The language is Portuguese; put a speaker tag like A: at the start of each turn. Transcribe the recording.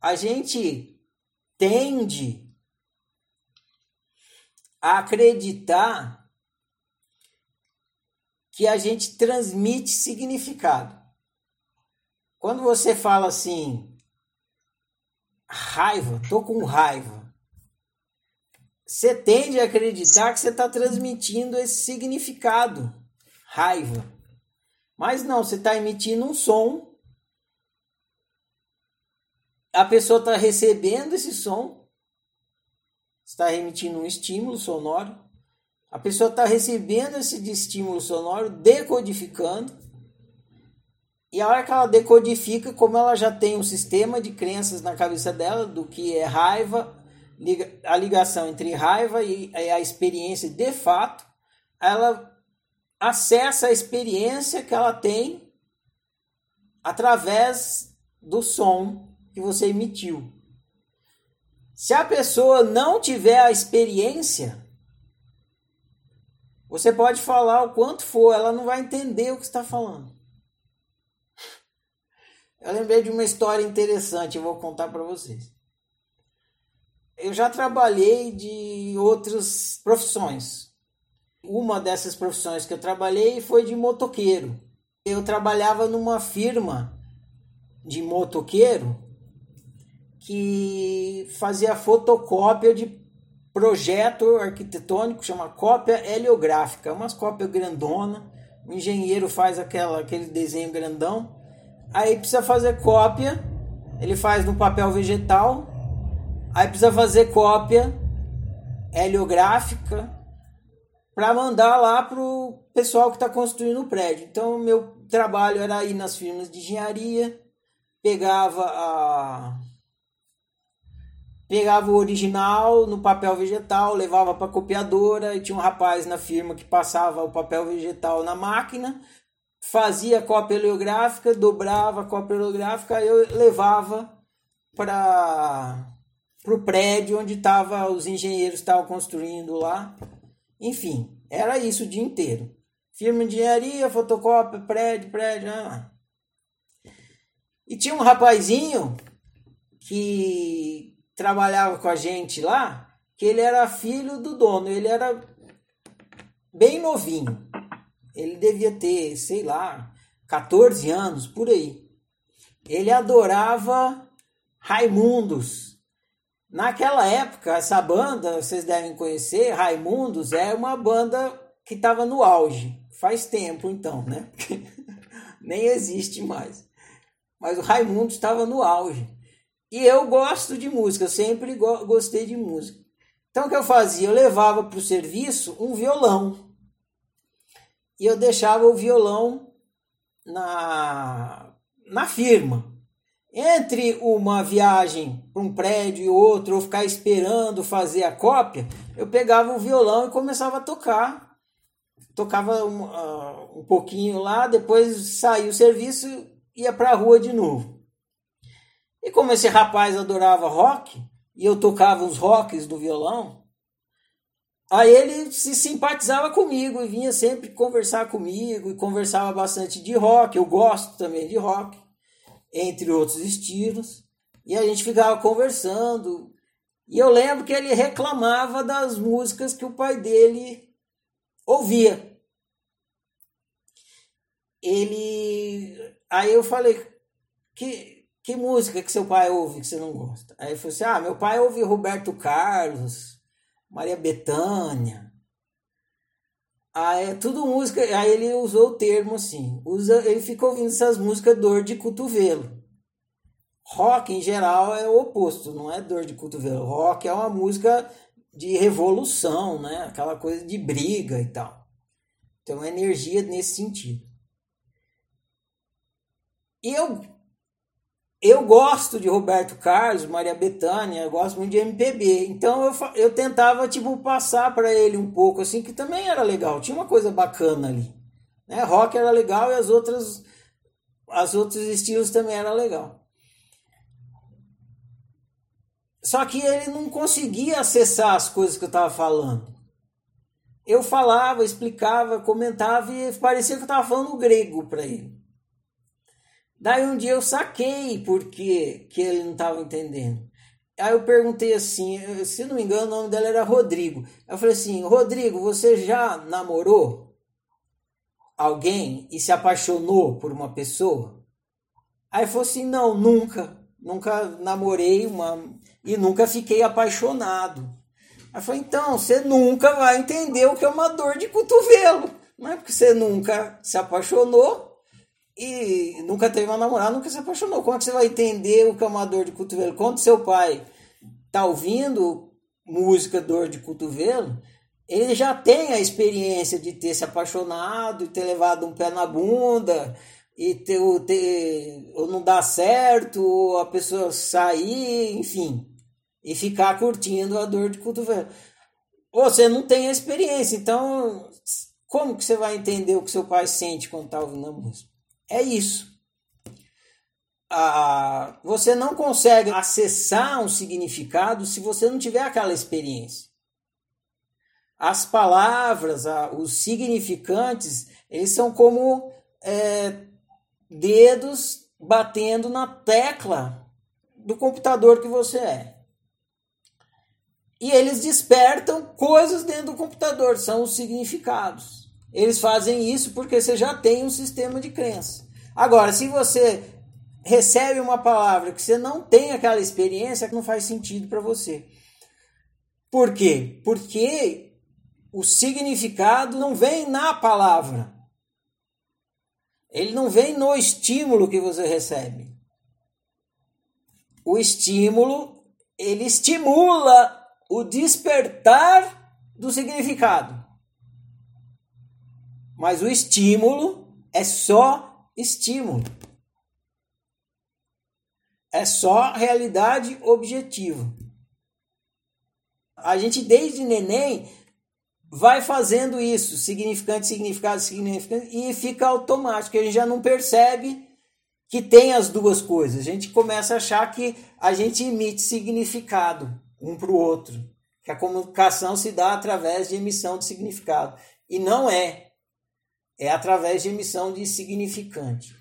A: a gente tende a acreditar que a gente transmite significado. Quando você fala assim, raiva, tô com raiva, você tende a acreditar que você está transmitindo esse significado, raiva. Mas não, você está emitindo um som, a pessoa está recebendo esse som, está emitindo um estímulo sonoro, a pessoa está recebendo esse estímulo sonoro, decodificando, e a hora que ela decodifica, como ela já tem um sistema de crenças na cabeça dela do que é raiva, a ligação entre raiva e a experiência de fato, ela acessa a experiência que ela tem através do som que você emitiu. Se a pessoa não tiver a experiência, você pode falar o quanto for, ela não vai entender o que está falando. Eu lembrei de uma história interessante, eu vou contar para vocês eu já trabalhei de outras profissões. Uma dessas profissões que eu trabalhei foi de motoqueiro. Eu trabalhava numa firma de motoqueiro que fazia fotocópia de projeto arquitetônico, chama cópia heliográfica, umas cópias grandona. O engenheiro faz aquela, aquele desenho grandão, aí precisa fazer cópia, ele faz no papel vegetal Aí precisa fazer cópia heliográfica para mandar lá pro pessoal que está construindo o prédio. Então, meu trabalho era ir nas firmas de engenharia, pegava a pegava o original no papel vegetal, levava para a copiadora e tinha um rapaz na firma que passava o papel vegetal na máquina, fazia a cópia heliográfica, dobrava a cópia heliográfica, eu levava para para o prédio onde tava, os engenheiros estavam construindo lá. Enfim, era isso o dia inteiro. Firma de engenharia, fotocópia, prédio, prédio. Ah. E tinha um rapazinho que trabalhava com a gente lá, que ele era filho do dono, ele era bem novinho. Ele devia ter, sei lá, 14 anos, por aí. Ele adorava Raimundos. Naquela época, essa banda, vocês devem conhecer, Raimundos, é uma banda que estava no auge. Faz tempo então, né? Nem existe mais. Mas o Raimundos estava no auge. E eu gosto de música, eu sempre go gostei de música. Então o que eu fazia? Eu levava para o serviço um violão. E eu deixava o violão na, na firma entre uma viagem para um prédio e outro, ou ficar esperando fazer a cópia, eu pegava o violão e começava a tocar. Tocava um, uh, um pouquinho lá, depois saía o serviço ia para a rua de novo. E como esse rapaz adorava rock, e eu tocava os rocks do violão, aí ele se simpatizava comigo e vinha sempre conversar comigo e conversava bastante de rock. Eu gosto também de rock entre outros estilos, e a gente ficava conversando. E eu lembro que ele reclamava das músicas que o pai dele ouvia. Ele. Aí eu falei: que, que música que seu pai ouve que você não gosta? Aí ele falou assim: ah, meu pai ouve Roberto Carlos, Maria Bethânia. Aí, é tudo música. Aí ele usou o termo assim. Usa, ele fica ouvindo essas músicas dor de cotovelo. Rock, em geral, é o oposto, não é dor de cotovelo. Rock é uma música de revolução, né? Aquela coisa de briga e tal. Então, energia nesse sentido. E eu eu gosto de Roberto Carlos, Maria Bethânia, eu gosto muito de MPB. Então eu, eu tentava tipo passar para ele um pouco assim, que também era legal, tinha uma coisa bacana ali. Né? Rock era legal e as outras as outros estilos também era legal. Só que ele não conseguia acessar as coisas que eu estava falando. Eu falava, explicava, comentava e parecia que eu estava falando grego para ele. Daí um dia eu saquei porque que ele não estava entendendo. Aí eu perguntei assim, se não me engano, o nome dela era Rodrigo. Eu falei assim, Rodrigo, você já namorou alguém e se apaixonou por uma pessoa? Aí falou assim, não, nunca. Nunca namorei uma e nunca fiquei apaixonado. Aí falei, então, você nunca vai entender o que é uma dor de cotovelo. Não é porque você nunca se apaixonou e nunca teve uma namorada, nunca se apaixonou. Como é que você vai entender o que é uma dor de cotovelo? Quando seu pai tá ouvindo música dor de cotovelo, ele já tem a experiência de ter se apaixonado e ter levado um pé na bunda e ter, ter ou não dar certo, ou a pessoa sair, enfim, e ficar curtindo a dor de cotovelo. Você não tem a experiência, então como que você vai entender o que seu pai sente quando está ouvindo a música? É isso. Ah, você não consegue acessar um significado se você não tiver aquela experiência. As palavras, os significantes, eles são como é, dedos batendo na tecla do computador que você é. E eles despertam coisas dentro do computador, são os significados. Eles fazem isso porque você já tem um sistema de crença. Agora, se você recebe uma palavra que você não tem aquela experiência, não faz sentido para você. Por quê? Porque o significado não vem na palavra. Ele não vem no estímulo que você recebe. O estímulo, ele estimula o despertar do significado. Mas o estímulo é só estímulo. É só realidade objetiva. A gente, desde neném, vai fazendo isso, significante, significado, significante, e fica automático. A gente já não percebe que tem as duas coisas. A gente começa a achar que a gente emite significado um para o outro. Que a comunicação se dá através de emissão de significado. E não é é através de emissão de significante.